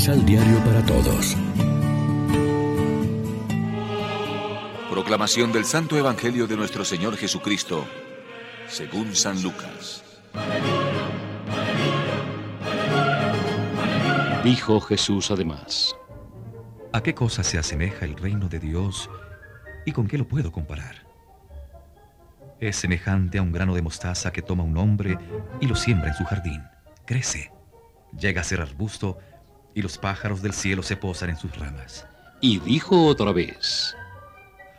Misal Diario para Todos. Proclamación del Santo Evangelio de nuestro Señor Jesucristo, según San Lucas. Dijo Jesús además, ¿A qué cosa se asemeja el reino de Dios y con qué lo puedo comparar? Es semejante a un grano de mostaza que toma un hombre y lo siembra en su jardín. Crece, llega a ser arbusto y los pájaros del cielo se posan en sus ramas. Y dijo otra vez,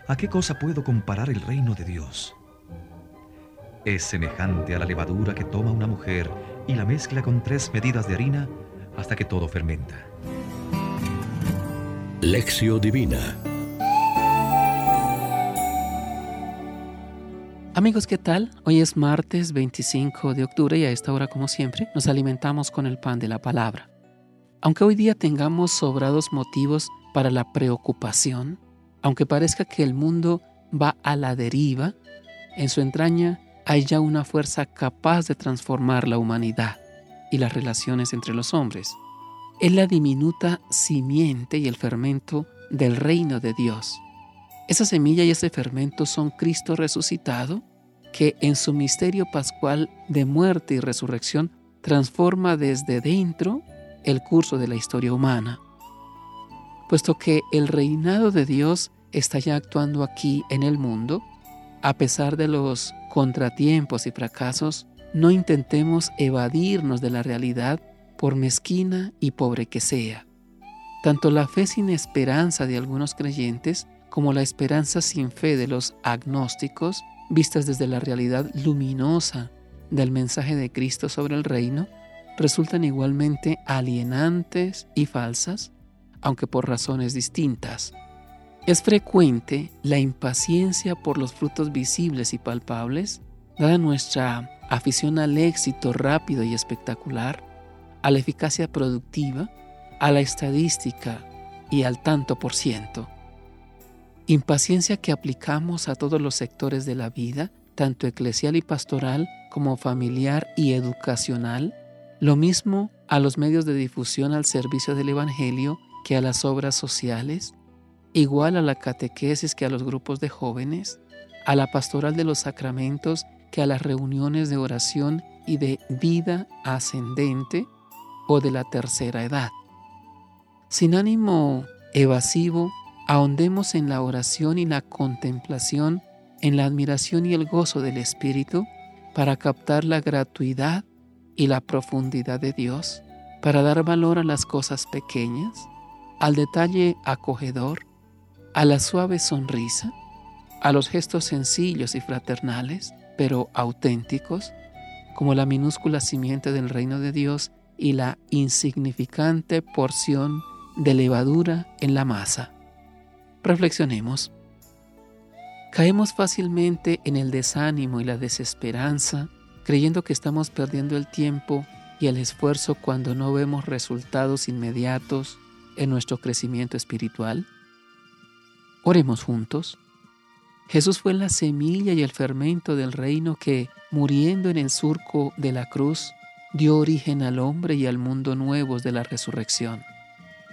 ¿A qué cosa puedo comparar el reino de Dios? Es semejante a la levadura que toma una mujer y la mezcla con tres medidas de harina hasta que todo fermenta. Lección Divina Amigos, ¿qué tal? Hoy es martes 25 de octubre y a esta hora, como siempre, nos alimentamos con el pan de la palabra. Aunque hoy día tengamos sobrados motivos para la preocupación, aunque parezca que el mundo va a la deriva, en su entraña hay ya una fuerza capaz de transformar la humanidad y las relaciones entre los hombres. Es la diminuta simiente y el fermento del reino de Dios. Esa semilla y ese fermento son Cristo resucitado, que en su misterio pascual de muerte y resurrección transforma desde dentro el curso de la historia humana. Puesto que el reinado de Dios está ya actuando aquí en el mundo, a pesar de los contratiempos y fracasos, no intentemos evadirnos de la realidad por mezquina y pobre que sea. Tanto la fe sin esperanza de algunos creyentes como la esperanza sin fe de los agnósticos, vistas desde la realidad luminosa del mensaje de Cristo sobre el reino, resultan igualmente alienantes y falsas, aunque por razones distintas. Es frecuente la impaciencia por los frutos visibles y palpables, dada nuestra afición al éxito rápido y espectacular, a la eficacia productiva, a la estadística y al tanto por ciento. Impaciencia que aplicamos a todos los sectores de la vida, tanto eclesial y pastoral como familiar y educacional, lo mismo a los medios de difusión al servicio del Evangelio que a las obras sociales, igual a la catequesis que a los grupos de jóvenes, a la pastoral de los sacramentos que a las reuniones de oración y de vida ascendente o de la tercera edad. Sin ánimo evasivo, ahondemos en la oración y la contemplación, en la admiración y el gozo del Espíritu, para captar la gratuidad y la profundidad de Dios, para dar valor a las cosas pequeñas, al detalle acogedor, a la suave sonrisa, a los gestos sencillos y fraternales, pero auténticos, como la minúscula simiente del reino de Dios y la insignificante porción de levadura en la masa. Reflexionemos. Caemos fácilmente en el desánimo y la desesperanza, creyendo que estamos perdiendo el tiempo y el esfuerzo cuando no vemos resultados inmediatos en nuestro crecimiento espiritual. Oremos juntos. Jesús fue la semilla y el fermento del reino que, muriendo en el surco de la cruz, dio origen al hombre y al mundo nuevos de la resurrección.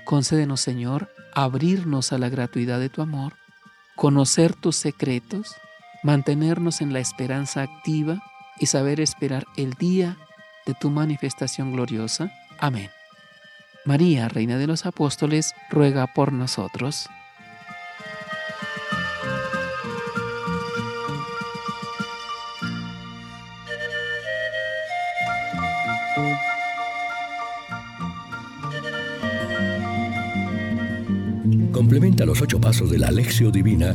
Concédenos, Señor, abrirnos a la gratuidad de tu amor, conocer tus secretos, mantenernos en la esperanza activa y saber esperar el día de tu manifestación gloriosa. Amén. María, Reina de los Apóstoles, ruega por nosotros. Complementa los ocho pasos de la Alexio Divina